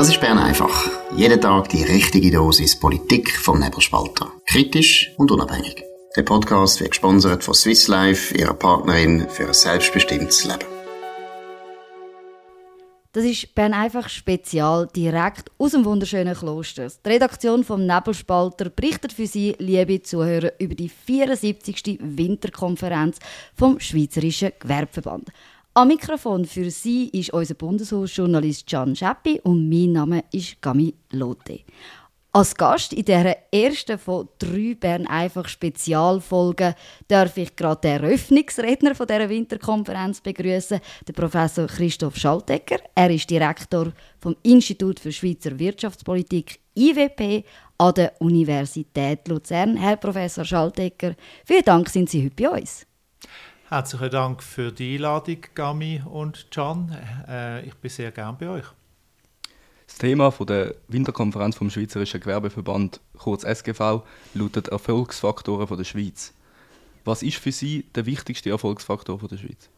Das ist Bern einfach. Jeden Tag die richtige Dosis Politik vom Nebelspalter. Kritisch und unabhängig. Der Podcast wird gesponsert von Swiss Life, ihrer Partnerin für ein selbstbestimmtes Leben. Das ist Bern einfach Spezial, direkt aus dem wunderschönen Kloster. Die Redaktion vom Nebelspalter berichtet für Sie, liebe Zuhörer, über die 74. Winterkonferenz vom Schweizerischen Gewerbeverband. Am Mikrofon für Sie ist unser Bundeshausjournalist Can Scheppi und mein Name ist Gami Lotte. Als Gast in dieser ersten von drei Bern einfach Spezialfolgen darf ich gerade den Eröffnungsredner von dieser Winterkonferenz begrüßen, den Professor Christoph Schaltecker. Er ist Direktor vom Institut für Schweizer Wirtschaftspolitik IWP an der Universität Luzern. Herr Professor Schaltecker, vielen Dank sind Sie heute bei uns. Herzlichen Dank für die Einladung, Gami und Can. Äh, ich bin sehr gern bei euch. Das Thema der Winterkonferenz vom Schweizerischen Gewerbeverband, kurz SGV, lautet Erfolgsfaktoren der Schweiz. Was ist für Sie der wichtigste Erfolgsfaktor der Schweiz?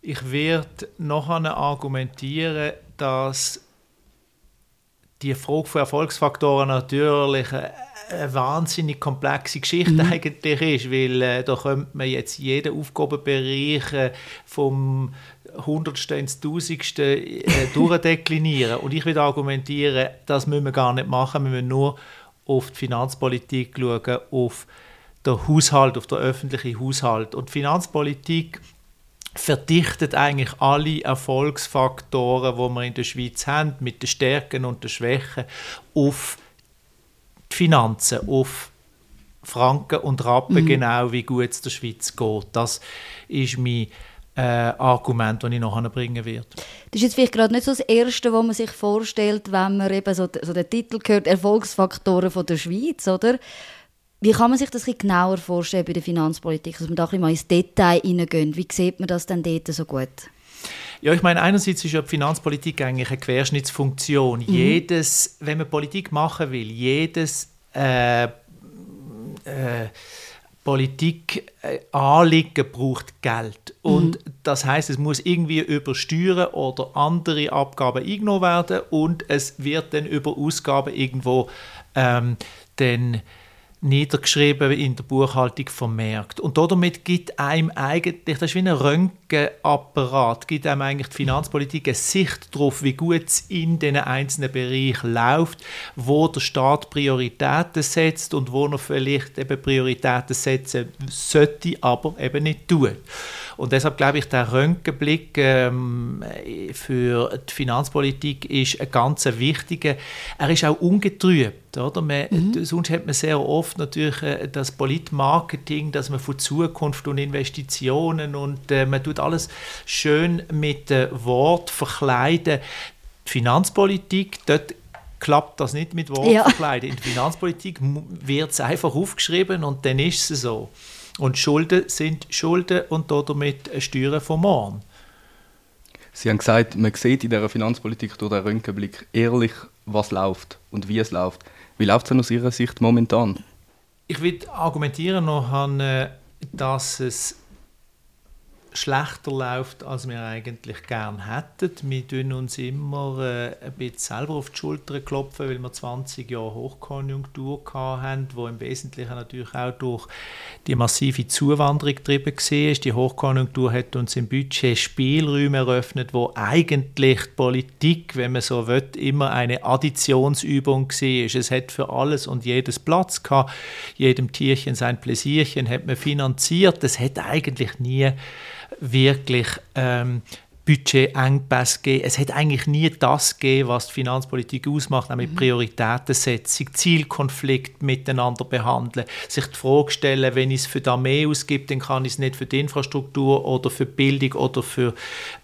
Ich werde noch argumentieren, dass die Frage von Erfolgsfaktoren natürlich eine wahnsinnig komplexe Geschichte mhm. eigentlich ist, weil äh, da könnte man jetzt jeden Aufgabenbereich äh, vom Hundertste ins Tausendste äh, durchdeklinieren. Und ich würde argumentieren, das müssen wir gar nicht machen, wir müssen nur auf die Finanzpolitik schauen, auf den Haushalt, auf den öffentlichen Haushalt. Und die Finanzpolitik verdichtet eigentlich alle Erfolgsfaktoren, die wir in der Schweiz haben, mit den Stärken und den Schwächen, auf die Finanzen, auf Franken und Rappen, mhm. genau wie gut es der Schweiz geht. Das ist mein äh, Argument, das ich nachher bringen werde. Das ist jetzt vielleicht gerade nicht so das Erste, was man sich vorstellt, wenn man eben so, so den Titel hört, Erfolgsfaktoren von der Schweiz, oder? Wie kann man sich das ein genauer vorstellen bei der Finanzpolitik, dass man da ein bisschen mal ins Detail hineingeht? Wie sieht man das denn dort so gut? Ja, ich meine, einerseits ist ja die Finanzpolitik eigentlich eine Querschnittsfunktion. Mhm. Jedes, wenn man Politik machen will, jedes äh, äh, Politik äh, braucht Geld. Und mhm. das heißt, es muss irgendwie über Steuern oder andere Abgaben eingenommen werden und es wird dann über Ausgaben irgendwo ähm, dann niedergeschrieben in der Buchhaltung vermerkt. Und damit gibt einem eigentlich, das ist wie ein Röntgenapparat, gibt einem eigentlich die Finanzpolitik eine Sicht darauf, wie gut es in den einzelnen Bereichen läuft, wo der Staat Prioritäten setzt und wo er vielleicht eben Prioritäten setzen sollte, aber eben nicht tut. Und deshalb glaube ich, der Röntgenblick ähm, für die Finanzpolitik ist ein ganz wichtiger. Er ist auch ungetrübt. Oder? Man, mhm. Sonst hat man sehr oft natürlich äh, das Politmarketing, dass man von Zukunft und Investitionen und äh, man tut alles schön mit äh, Wort verkleiden. Die Finanzpolitik, dort klappt das nicht mit Wort ja. verkleiden. In der Finanzpolitik wird es einfach aufgeschrieben und dann ist es so. Und Schulden sind Schulden und damit Steuern vom morgen. Sie haben gesagt, man sieht in der Finanzpolitik durch den Röntgenblick ehrlich, was läuft und wie es läuft. Wie läuft es denn aus Ihrer Sicht momentan? Ich würde argumentieren noch, dass es schlechter läuft, als wir eigentlich gern hätten. Wir tun uns immer äh, ein bisschen selber auf die Schulter klopfen, weil wir 20 Jahre Hochkonjunktur hatten, wo im Wesentlichen natürlich auch durch die massive Zuwanderung getrieben war. Die Hochkonjunktur hat uns im Budget Spielräume eröffnet, wo eigentlich die Politik, wenn man so will, immer eine Additionsübung war. Es hat für alles und jedes Platz gehabt. Jedem Tierchen sein Pläsierchen hat man finanziert. Das hat eigentlich nie wirklich ähm, Budgetengpässe gegeben. Es hat eigentlich nie das gegeben, was die Finanzpolitik ausmacht, nämlich mhm. Prioritätensetzung, Zielkonflikt miteinander behandeln, sich die Frage stellen, wenn ich es für die Armee ausgebe, dann kann ich es nicht für die Infrastruktur oder für die Bildung oder für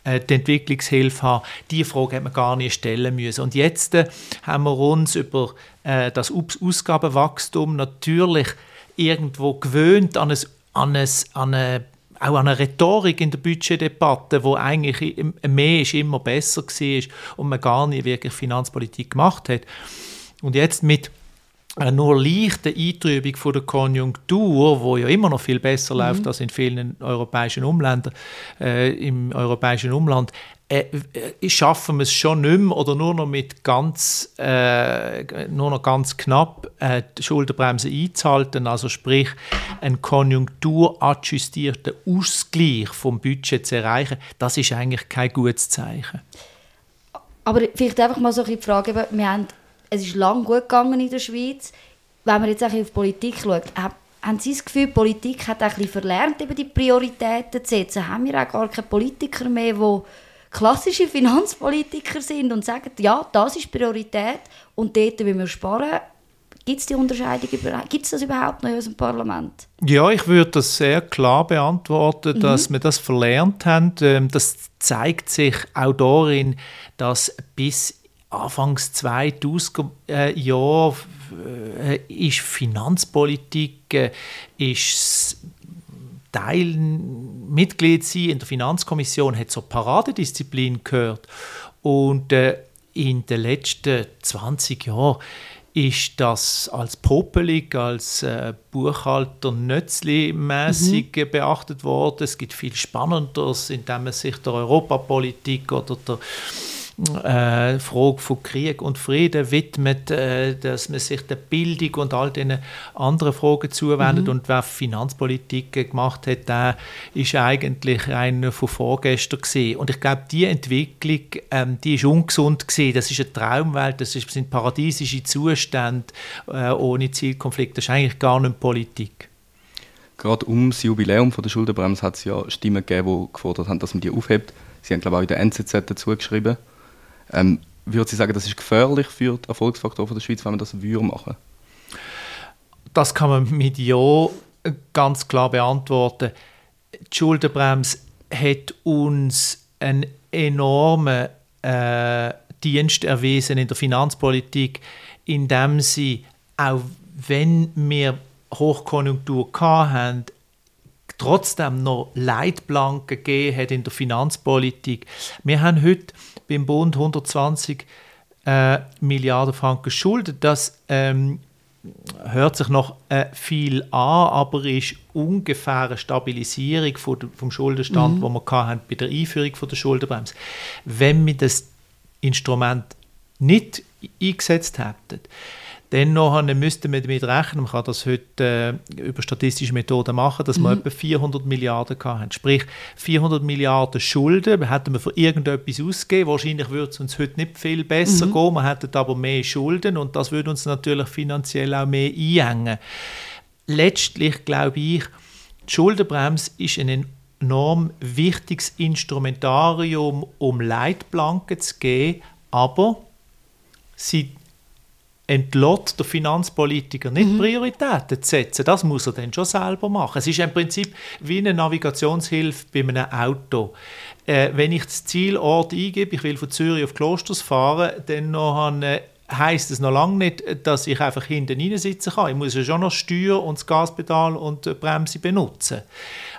äh, die Entwicklungshilfe haben. Diese Frage hat man gar nicht stellen müssen. Und jetzt äh, haben wir uns über äh, das Ausgabenwachstum natürlich irgendwo gewöhnt an ein, an ein, an eine auch an einer Rhetorik in der Budgetdebatte, wo eigentlich mehr ist immer besser war und man gar nicht wirklich Finanzpolitik gemacht hat. Und jetzt mit eine nur leichte Eintrübung von der Konjunktur, wo ja immer noch viel besser mhm. läuft als in vielen europäischen Umländern, äh, im europäischen Umland, äh, äh, schaffen wir es schon nicht mehr oder nur noch mit ganz, äh, nur noch ganz knapp äh, die Schuldenbremse einzuhalten, also sprich einen konjunkturadjustierten Ausgleich vom Budget zu erreichen, das ist eigentlich kein gutes Zeichen. Aber vielleicht einfach mal so die Frage, wir haben es ist lang gut gegangen in der Schweiz. Wenn man jetzt auf die Politik schaut, haben Sie das Gefühl, die Politik hat ein bisschen verlernt, eben die Prioritäten zu setzen? Haben wir auch gar keine Politiker mehr, die klassische Finanzpolitiker sind und sagen, ja, das ist Priorität und dort wollen wir sparen? Gibt es die Unterscheidung Gibt es das überhaupt noch in unserem Parlament? Ja, ich würde das sehr klar beantworten, mhm. dass wir das verlernt haben. Ähm, das zeigt sich auch darin, dass bis Anfangs 2000er äh, Jahre äh, ist Finanzpolitik äh, ist Teil Mitglied sein in der Finanzkommission hat zur Paradedisziplin gehört und äh, in den letzten 20 Jahren ist das als popelig, als äh, Buchhalter nützlich-mässig mhm. beachtet worden. Es gibt viel Spannenderes, indem man sich der Europapolitik oder der äh, Frage von Krieg und Frieden widmet, äh, dass man sich der Bildung und all diesen anderen Fragen zuwendet. Mhm. Und wer Finanzpolitik gemacht hat, der ist eigentlich einer von vorgestern gewesen. Und ich glaube, die Entwicklung, ähm, die ist ungesund gewesen. Das ist eine Traumwelt, das sind paradiesische Zustände äh, ohne Zielkonflikt. Das ist eigentlich gar nicht Politik. Gerade um das Jubiläum von der Schuldenbremse hat es ja Stimmen gegeben, die gefordert haben, dass man die aufhebt. Sie haben, glaube ich, auch in der NZZ dazu geschrieben. Ähm, würde Sie sagen, das ist gefährlich für den Erfolgsfaktor der Schweiz, wenn man das würde machen? Das kann man mit Ja ganz klar beantworten. Die Schuldenbremse hat uns einen enormen äh, Dienst erwiesen in der Finanzpolitik, indem sie, auch wenn wir Hochkonjunktur hatten, trotzdem noch Leitplanken gegeben hat in der Finanzpolitik. Wir haben heute beim Bund 120 äh, Milliarden Franken Schulden. Das ähm, hört sich noch äh, viel an, aber ist ungefähr eine Stabilisierung von, vom Schuldenstand, mhm. wo wir hatten bei der Einführung von der Schuldenbremse. Wenn wir das Instrument nicht eingesetzt hätten, Dennoch müssten wir damit rechnen, man kann das heute äh, über statistische Methoden machen, dass mhm. wir etwa 400 Milliarden haben. Sprich, 400 Milliarden Schulden hätten wir für irgendetwas ausgegeben. Wahrscheinlich würde es uns heute nicht viel besser mhm. gehen, wir hätten aber mehr Schulden und das würde uns natürlich finanziell auch mehr einhängen. Letztlich glaube ich, die Schuldenbremse ist ein enorm wichtiges Instrumentarium, um Leitplanken zu geben, aber sie entlott der Finanzpolitiker nicht mhm. Prioritäten zu setzen. Das muss er dann schon selber machen. Es ist im Prinzip wie eine Navigationshilfe bei einem Auto. Äh, wenn ich das Zielort eingebe, ich will von Zürich auf Klosters fahren, dann noch äh, heißt es noch lange nicht, dass ich einfach hinten rein sitzen kann. Ich muss ja schon noch Steuer und das Gaspedal und die Bremse benutzen.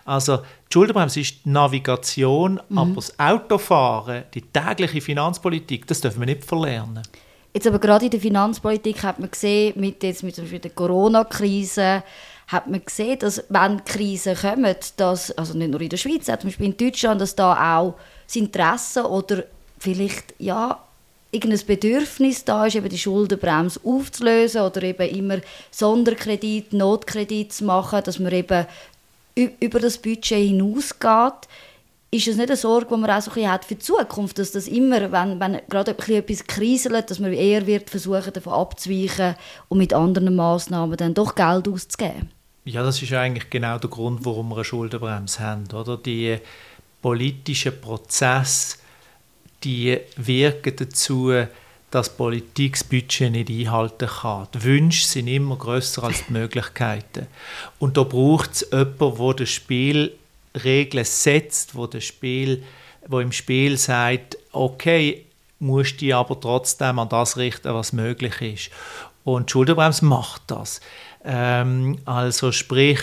Also die Schuldenbremse ist die Navigation, mhm. aber das Autofahren, die tägliche Finanzpolitik, das dürfen wir nicht verlernen. Jetzt aber gerade in der Finanzpolitik hat man gesehen, mit, jetzt mit der Corona-Krise, hat man gesehen, dass wenn Krisen kommen, dass, also nicht nur in der Schweiz, zum Beispiel in Deutschland, dass da auch das Interesse oder vielleicht ja, irgendein Bedürfnis da ist, eben die Schuldenbremse aufzulösen oder eben immer Sonderkredit, Notkredit zu machen, dass man eben über das Budget hinausgeht ist es nicht eine Sorge, die man auch so ein hat für die Zukunft, dass das immer, wenn, wenn gerade etwas kriselt, dass man eher wird versuchen, davon abzuweichen und mit anderen Massnahmen dann doch Geld auszugeben? Ja, das ist eigentlich genau der Grund, warum wir eine Schuldenbremse haben. Oder? Die politischen Prozesse die wirken dazu, dass Politik das Budget nicht einhalten kann. Die Wünsche sind immer größer als die Möglichkeiten. Und da braucht es jemanden, der das Spiel Regeln setzt, wo, das Spiel, wo im Spiel sagt, okay, musst dich aber trotzdem an das richten, was möglich ist. Und die Schuldenbremse macht das. Ähm, also sprich,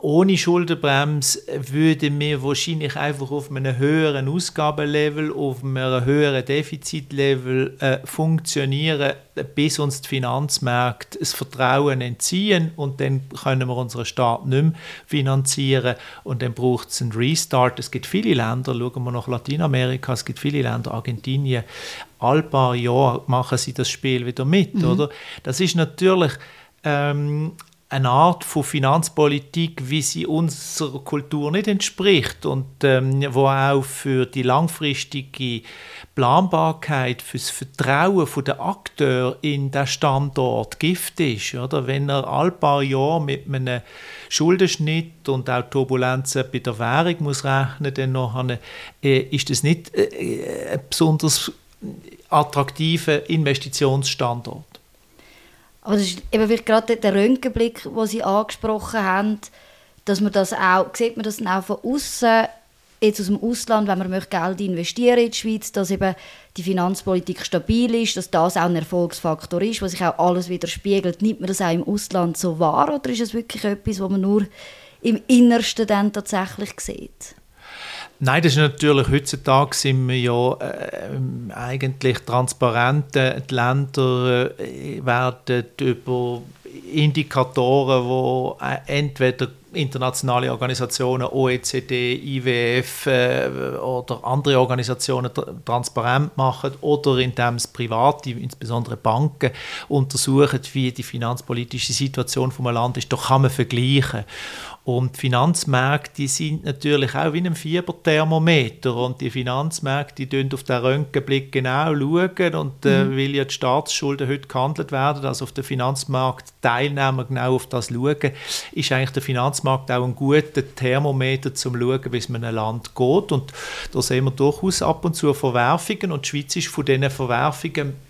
ohne Schuldenbremse würden wir wahrscheinlich einfach auf einem höheren Ausgabenlevel, auf einem höheren Defizitlevel äh, funktionieren, bis uns die Finanzmärkte das Vertrauen entziehen und dann können wir unseren Staat nicht mehr finanzieren und dann braucht es einen Restart. Es gibt viele Länder, schauen wir nach Lateinamerika, es gibt viele Länder, Argentinien, all paar Jahre machen sie das Spiel wieder mit, mhm. oder? Das ist natürlich ähm, eine Art von Finanzpolitik, wie sie unserer Kultur nicht entspricht und ähm, wo auch für die langfristige Planbarkeit, für das Vertrauen der Akteure in den Standort Gift ist. Wenn er all paar Jahre mit einem Schuldenschnitt und auch Turbulenzen bei der Währung muss rechnen dann nachher, äh, ist das nicht äh, ein besonders attraktiver Investitionsstandort. Aber das ist eben gerade der Röntgenblick, den Sie angesprochen haben, dass man das auch, sieht man das auch von außen, jetzt aus dem Ausland, wenn man möchte Geld investieren in die Schweiz, dass eben die Finanzpolitik stabil ist, dass das auch ein Erfolgsfaktor ist, was sich auch alles widerspiegelt. Nimmt man das auch im Ausland so wahr oder ist es wirklich etwas, was man nur im Innersten dann tatsächlich sieht? Nein, das ist natürlich, heutzutage sind wir ja äh, eigentlich transparent. Die Länder äh, werden über Indikatoren, die äh, entweder internationale Organisationen, OECD, IWF äh, oder andere Organisationen transparent machen oder indem es Private, insbesondere Banken, untersuchen, wie die finanzpolitische Situation von einem Land ist. Da kann man vergleichen. Und die Finanzmärkte sind natürlich auch wie ein Fieberthermometer. Und die Finanzmärkte die auf den Röntgenblick genau schauen. Und äh, mhm. weil ja die Staatsschulden heute gehandelt werden, also auf den Finanzmarkt Teilnehmer genau auf das schauen, ist eigentlich der Finanzmarkt auch ein guter Thermometer zum schauen, wie es einem Land geht. Und da sehen wir durchaus ab und zu Verwerfungen. Und die Schweiz ist von diesen Verwerfungen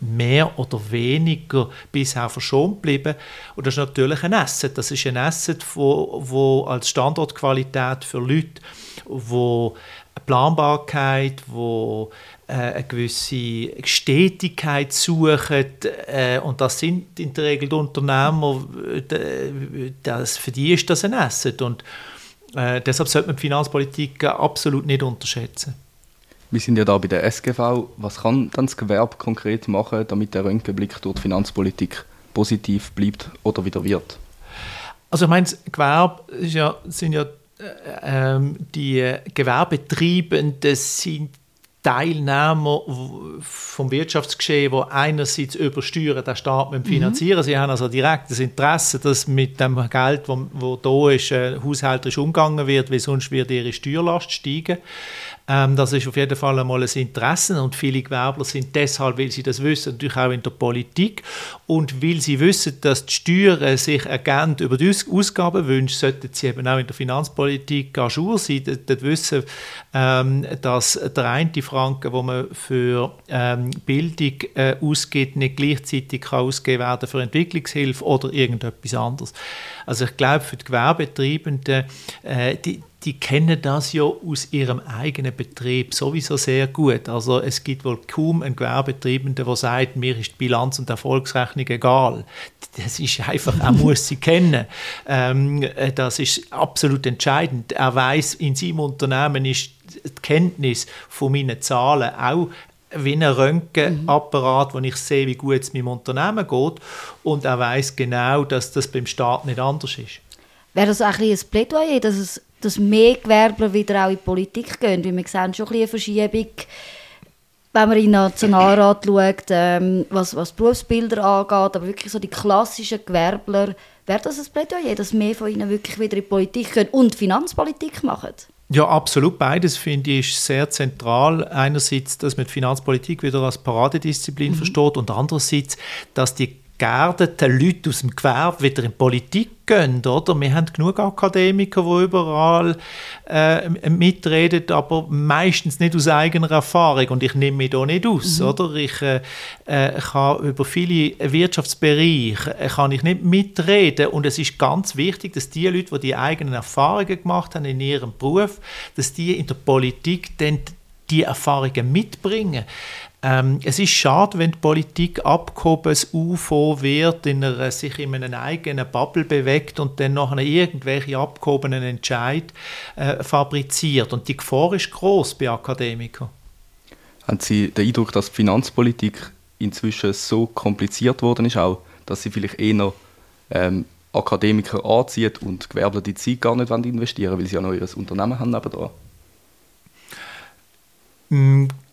mehr oder weniger bisher verschont geblieben. Und das ist natürlich ein Asset. Das ist ein Asset, wo, wo als Standortqualität für Leute, wo Planbarkeit, wo äh, eine gewisse Stetigkeit suchen äh, und das sind in der Regel die Unternehmer, das, für die ist das ein Asset und äh, deshalb sollte man die Finanzpolitik absolut nicht unterschätzen. Wir sind ja da bei der SGV. Was kann dann das Gewerbe konkret machen, damit der Röntgenblick durch die Finanzpolitik positiv bleibt oder wieder wird? Also ich meine, das Gewerbe ja, sind ja äh, die Gewerbetreibenden sind Teilnehmer vom Wirtschaftsgeschehen, die einerseits übersteuern den Staat mit finanzieren. Mhm. Sie haben also direkt das Interesse, dass mit dem Geld, das wo da ist, äh, haushälterisch umgegangen wird, weil sonst wird ihre Steuerlast steigen. Ähm, das ist auf jeden Fall einmal ein Interesse und viele Gewerbler sind deshalb, weil sie das wissen, natürlich auch in der Politik und weil sie wissen, dass die Steuern sich ergänzen über die Ausgabenwünsche, sollten sie eben auch in der Finanzpolitik à jour sein, dort wissen, ähm, dass der eine Franken, wo man für ähm, Bildung äh, ausgibt, nicht gleichzeitig kann ausgegeben werden für Entwicklungshilfe oder irgendetwas anderes. Also ich glaube, für die Gewerbetreibenden, äh, die, die kennen das ja aus ihrem eigenen Betrieb sowieso sehr gut. Also es gibt wohl kaum einen Gewerbetreibenden, der sagt, mir ist die Bilanz und die Erfolgsrechnung egal. Das ist einfach, er muss sie kennen. Ähm, äh, das ist absolut entscheidend. Er weiß, in seinem Unternehmen ist die Kenntnis von meinen Zahlen auch wie ein Röntgenapparat, wo ich sehe, wie gut es meinem Unternehmen geht. Und er weiß genau, dass das beim Staat nicht anders ist. Wäre das auch ein, ein Plädoyer, dass, es, dass mehr Gewerbler wieder auch in die Politik gehen? Weil wir sehen schon ein eine Verschiebung, wenn man in den Nationalrat schaut, ähm, was, was Berufsbilder angeht, aber wirklich so die klassischen Gewerbler, wäre das ein Plädoyer, dass mehr von ihnen wirklich wieder in die Politik gehen und Finanzpolitik machen? Ja, absolut. Beides finde ich sehr zentral. Einerseits, dass man die Finanzpolitik wieder als Paradedisziplin mhm. versteht und andererseits, dass die geerdeten Leute aus dem Gewerbe wieder in die Politik gehen. Oder? Wir haben genug Akademiker, die überall äh, mitreden, aber meistens nicht aus eigener Erfahrung. Und ich nehme mich da nicht aus. Mhm. Oder? Ich äh, äh, kann über viele Wirtschaftsbereiche äh, kann ich nicht mitreden. Und es ist ganz wichtig, dass die Leute, die die eigenen Erfahrungen gemacht haben in ihrem Beruf, dass die in der Politik dann die Erfahrungen mitbringen. Ähm, es ist schade, wenn die Politik abgehoben UFO wird, in einer, sich in einer eigenen Bubble bewegt und dann nachher irgendwelche abgehobenen Entscheid äh, fabriziert. Und die Gefahr ist groß bei Akademikern. Haben Sie den Eindruck, dass die Finanzpolitik inzwischen so kompliziert worden ist, auch, dass sie vielleicht eher ähm, Akademiker anzieht und Gewerbler die Zeit gar nicht investieren wollen, weil sie ja noch ihr Unternehmen haben nebenan?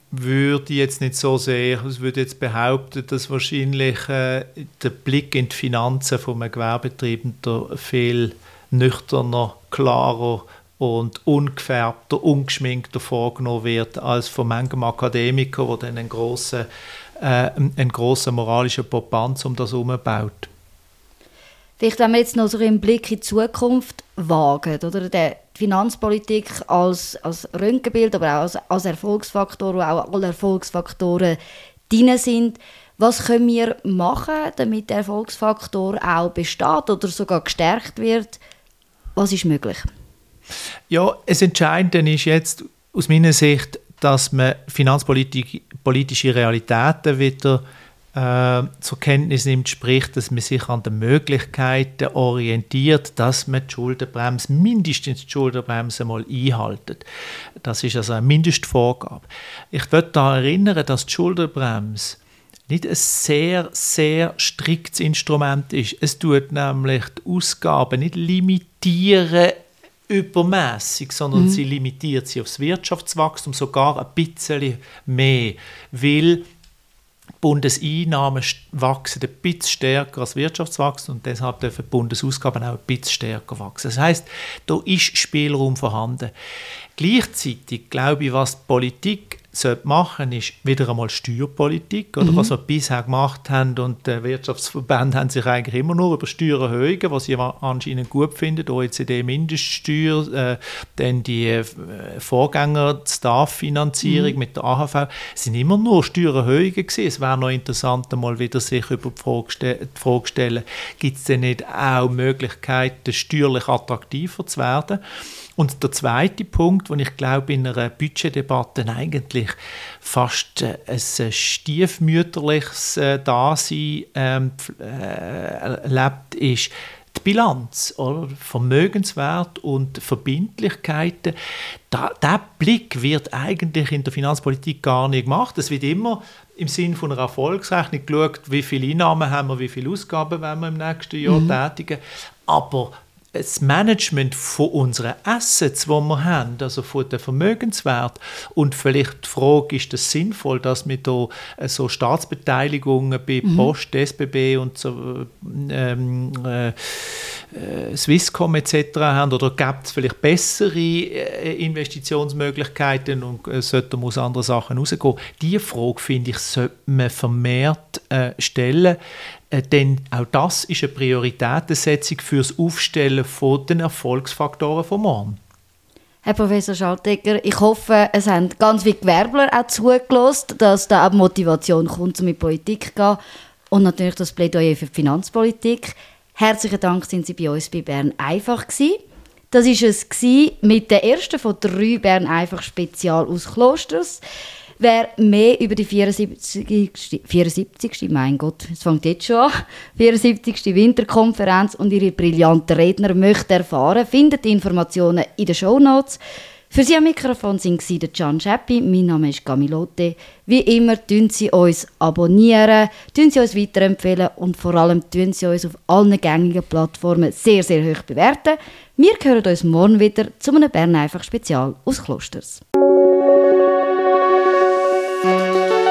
Würde jetzt nicht so sehen. Ich würde jetzt behaupten, dass wahrscheinlich äh, der Blick in die Finanzen von einem Gewerbetreibenden viel nüchterner, klarer und ungefärbter, ungeschminkter vorgenommen wird als von manchem Akademiker, der dann einen grossen, äh, einen grossen moralischen Popanz um das herum baut. Vielleicht, wenn wir jetzt noch so einen Blick in die Zukunft wagen, oder? Die Finanzpolitik als, als Röntgenbild, aber auch als, als Erfolgsfaktor, wo auch alle Erfolgsfaktoren drin sind. Was können wir machen, damit der Erfolgsfaktor auch besteht oder sogar gestärkt wird? Was ist möglich? Ja, das Entscheidende ist jetzt aus meiner Sicht, dass man finanzpolitische Realitäten wieder äh, zur Kenntnis nimmt, sprich, dass man sich an den Möglichkeiten orientiert, dass man die Schuldenbremse, mindestens die Schuldenbremse mal einhaltet. Das ist also eine Mindestvorgabe. Ich würde daran erinnern, dass die Schuldenbremse nicht ein sehr, sehr striktes Instrument ist. Es tut nämlich die Ausgaben nicht limitieren übermäßig, sondern mhm. sie limitiert sie aufs Wirtschaftswachstum sogar ein bisschen mehr, weil Bundeseinnahmen wachsen ein bisschen stärker als Wirtschaftswachstum und deshalb dürfen die Bundesausgaben auch ein bisschen stärker wachsen. Das heißt, da ist Spielraum vorhanden. Gleichzeitig glaube ich, was die Politik machen sollte, ist wieder einmal Steuerpolitik, oder mhm. was wir bisher gemacht haben. Und die Wirtschaftsverbände haben sich eigentlich immer nur über Steuererhöhungen, was sie anscheinend gut finden, OECD-Mindeststeuer, äh, dann die äh, Vorgänger-Staff-Finanzierung mhm. mit der AHV, sind immer nur Steuererhöhungen gewesen. Es wäre noch interessant, mal wieder sich über die Frage, die Frage stellen, gibt es denn nicht auch Möglichkeiten, steuerlich attraktiver zu werden? Und der zweite Punkt, den ich glaube, in einer Budgetdebatte eigentlich fast äh, ein stiefmütterliches äh, Dasein ähm, äh, erlebt, ist die Bilanz, oder? Vermögenswert und Verbindlichkeiten. Da, der Blick wird eigentlich in der Finanzpolitik gar nicht gemacht. Es wird immer im Sinne von einer Erfolgsrechnung geschaut, wie viele Einnahmen haben wir, wie viele Ausgaben werden wir im nächsten Jahr mhm. tätigen. Aber das Management von unseren Assets, die wir haben, also von den Vermögenswert und vielleicht die Frage, ist es sinnvoll, dass wir da äh, so Staatsbeteiligungen bei mhm. Post, SBB und so, ähm, äh, äh, Swisscom etc. haben oder gibt es vielleicht bessere äh, Investitionsmöglichkeiten und äh, sollte man aus anderen Sachen rausgehen? Diese Frage, finde ich, sollte man vermehrt äh, stellen. Äh, denn auch das ist eine Prioritätensetzung für das Aufstellen von den Erfolgsfaktoren von morgen. Herr Professor Schaltegger, ich hoffe, es haben ganz viele Gewerbler auch zugelassen, dass da auch Motivation kommt, um mit Politik zu gehen. Und natürlich das Plädoyer für die Finanzpolitik. Herzlichen Dank, sind Sie bei uns bei Bern einfach gewesen. Das war es mit der ersten von drei Bern einfach Spezial aus Klosters. Wer mehr über die 74. 74. mein Gott, es fängt jetzt schon an, 74. Winterkonferenz und ihre brillanten Redner möchte erfahren, findet die Informationen in den Shownotes. Für Sie am Mikrofon sind Sie der Can Scheppi, mein Name ist Camilote. Wie immer tun Sie uns abonnieren, tun Sie uns weiterempfehlen und vor allem tun Sie uns auf allen gängigen Plattformen sehr, sehr hoch bewerten. Wir hören uns morgen wieder zu einem Bern einfach Spezial aus Klosters.